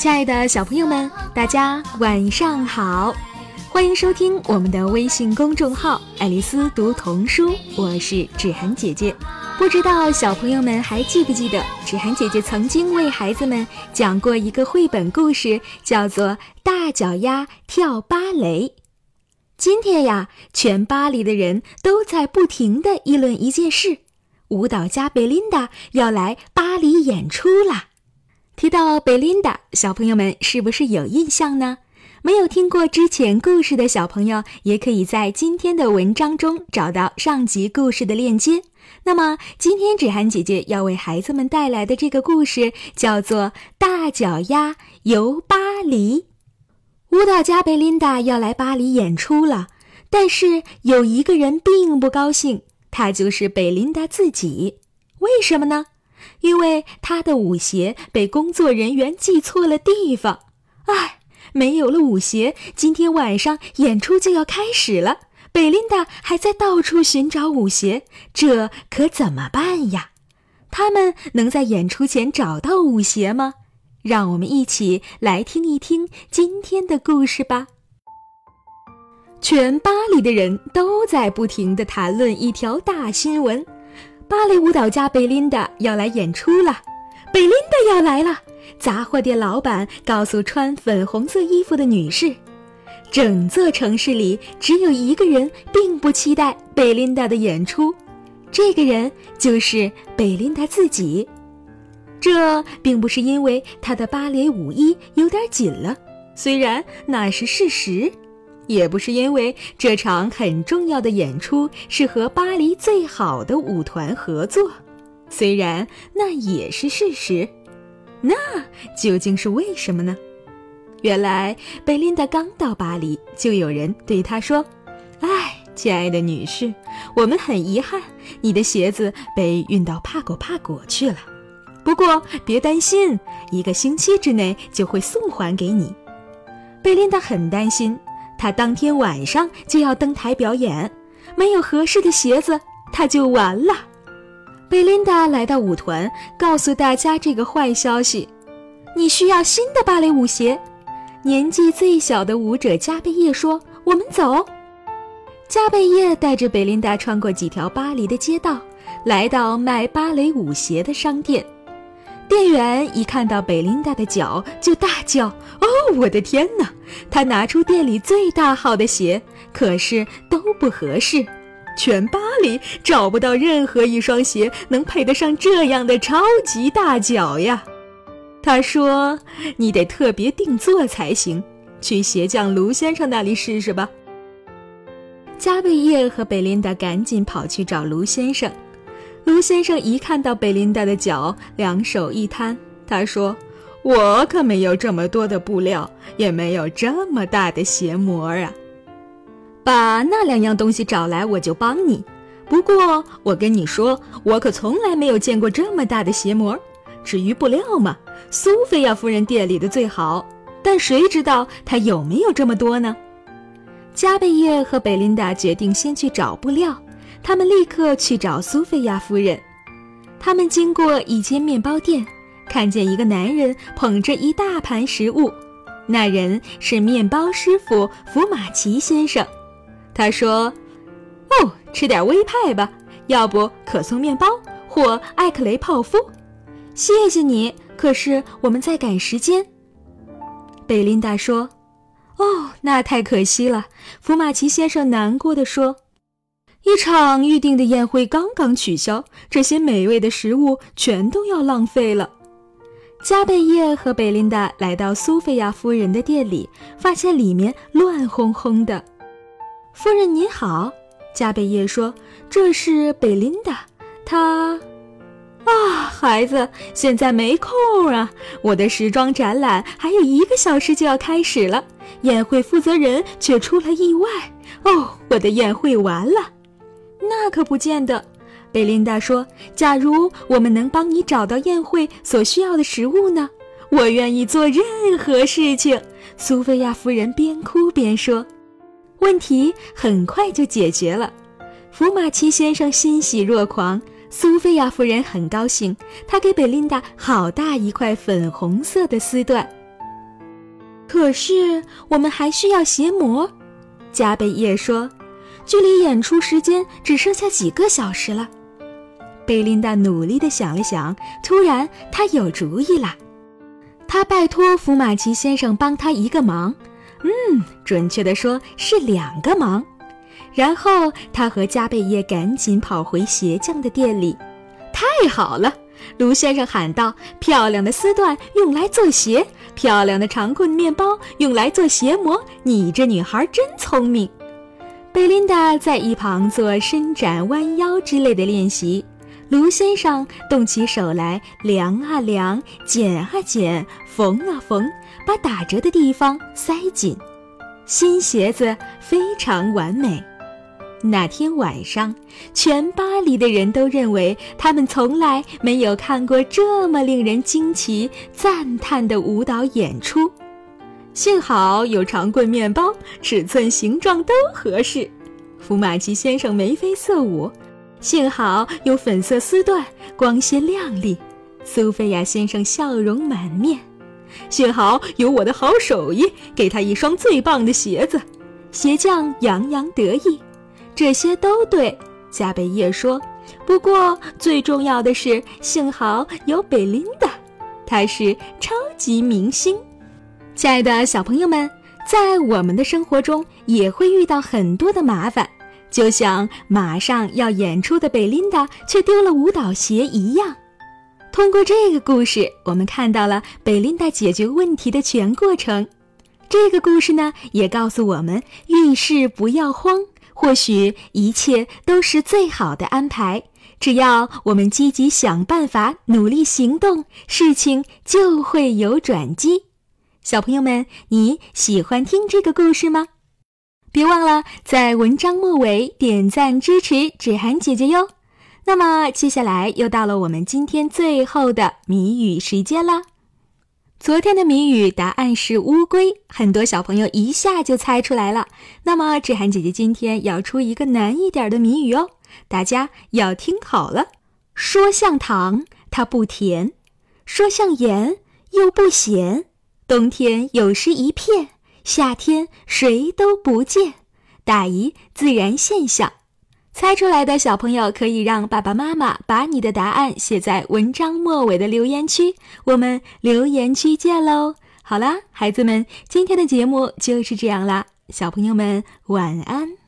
亲爱的小朋友们，大家晚上好！欢迎收听我们的微信公众号“爱丽丝读童书”，我是芷涵姐姐。不知道小朋友们还记不记得，芷涵姐姐曾经为孩子们讲过一个绘本故事，叫做《大脚丫跳芭蕾》。今天呀，全巴黎的人都在不停地议论一件事：舞蹈家贝琳达要来巴黎演出啦。提到贝琳达，小朋友们是不是有印象呢？没有听过之前故事的小朋友，也可以在今天的文章中找到上集故事的链接。那么，今天芷涵姐姐要为孩子们带来的这个故事叫做《大脚丫游巴黎》。舞蹈家贝琳达要来巴黎演出了，但是有一个人并不高兴，他就是贝琳达自己。为什么呢？因为他的舞鞋被工作人员记错了地方，唉，没有了舞鞋，今天晚上演出就要开始了。贝琳达还在到处寻找舞鞋，这可怎么办呀？他们能在演出前找到舞鞋吗？让我们一起来听一听今天的故事吧。全巴黎的人都在不停地谈论一条大新闻。芭蕾舞蹈家贝琳达要来演出了，贝琳达要来了。杂货店老板告诉穿粉红色衣服的女士，整座城市里只有一个人并不期待贝琳达的演出，这个人就是贝琳达自己。这并不是因为她的芭蕾舞衣有点紧了，虽然那是事实。也不是因为这场很重要的演出是和巴黎最好的舞团合作，虽然那也是事实，那究竟是为什么呢？原来贝琳达刚到巴黎，就有人对她说：“哎，亲爱的女士，我们很遗憾，你的鞋子被运到帕果帕果去了。不过别担心，一个星期之内就会送还给你。”贝琳达很担心。他当天晚上就要登台表演，没有合适的鞋子，他就完了。贝琳达来到舞团，告诉大家这个坏消息：你需要新的芭蕾舞鞋。年纪最小的舞者加贝叶说：“我们走。”加贝叶带着贝琳达穿过几条巴黎的街道，来到卖芭蕾舞鞋的商店。店员一看到贝琳达的脚，就大叫：“哦，我的天哪！”他拿出店里最大号的鞋，可是都不合适，全巴黎找不到任何一双鞋能配得上这样的超级大脚呀。他说：“你得特别定做才行，去鞋匠卢先生那里试试吧。”加贝叶和贝琳达赶紧跑去找卢先生。卢先生一看到贝琳达的脚，两手一摊，他说：“我可没有这么多的布料，也没有这么大的鞋模啊。把那两样东西找来，我就帮你。不过我跟你说，我可从来没有见过这么大的鞋模。至于布料嘛，苏菲亚夫人店里的最好，但谁知道她有没有这么多呢？”加贝叶和贝琳达决定先去找布料。他们立刻去找苏菲亚夫人。他们经过一间面包店，看见一个男人捧着一大盘食物。那人是面包师傅福马奇先生。他说：“哦，吃点微派吧，要不可颂面包或艾克雷泡芙。”谢谢你，可是我们在赶时间。贝琳达说：“哦，那太可惜了。”福马奇先生难过的说。一场预定的宴会刚刚取消，这些美味的食物全都要浪费了。加贝叶和贝琳达来到苏菲亚夫人的店里，发现里面乱哄哄的。夫人您好，加贝叶说：“这是贝琳达，她……啊，孩子，现在没空啊！我的时装展览还有一个小时就要开始了，宴会负责人却出了意外。哦，我的宴会完了。”那可不见得，贝琳达说：“假如我们能帮你找到宴会所需要的食物呢？我愿意做任何事情。”苏菲亚夫人边哭边说。问题很快就解决了，福马奇先生欣喜若狂，苏菲亚夫人很高兴，她给贝琳达好大一块粉红色的丝缎。可是我们还需要鞋模。加贝叶说：“距离演出时间只剩下几个小时了。”贝琳达努力地想了想，突然她有主意了。她拜托福马奇先生帮她一个忙，嗯，准确地说是两个忙。然后他和加贝叶赶紧跑回鞋匠的店里。太好了，卢先生喊道：“漂亮的丝缎用来做鞋，漂亮的长棍面包用来做鞋模。你这女孩真聪明。”贝琳达在一旁做伸展、弯腰之类的练习。卢先生动起手来，量啊量，剪啊剪，缝啊缝，把打折的地方塞紧。新鞋子非常完美。那天晚上，全巴黎的人都认为他们从来没有看过这么令人惊奇、赞叹的舞蹈演出。幸好有长棍面包，尺寸、形状都合适。福马奇先生眉飞色舞。幸好有粉色丝缎，光鲜亮丽。苏菲亚先生笑容满面。幸好有我的好手艺，给他一双最棒的鞋子。鞋匠洋洋得意。这些都对，加贝叶说。不过最重要的是，幸好有贝琳达，她是超级明星。亲爱的小朋友们，在我们的生活中也会遇到很多的麻烦，就像马上要演出的贝琳达却丢了舞蹈鞋一样。通过这个故事，我们看到了贝琳达解决问题的全过程。这个故事呢，也告诉我们遇事不要慌。或许一切都是最好的安排，只要我们积极想办法、努力行动，事情就会有转机。小朋友们，你喜欢听这个故事吗？别忘了在文章末尾点赞支持芷涵姐姐哟。那么接下来又到了我们今天最后的谜语时间啦。昨天的谜语答案是乌龟，很多小朋友一下就猜出来了。那么芷涵姐姐今天要出一个难一点的谜语哦，大家要听好了。说像糖，它不甜；说像盐，又不咸。冬天有时一片，夏天谁都不见。打一自然现象。猜出来的小朋友可以让爸爸妈妈把你的答案写在文章末尾的留言区，我们留言区见喽！好啦，孩子们，今天的节目就是这样啦，小朋友们晚安。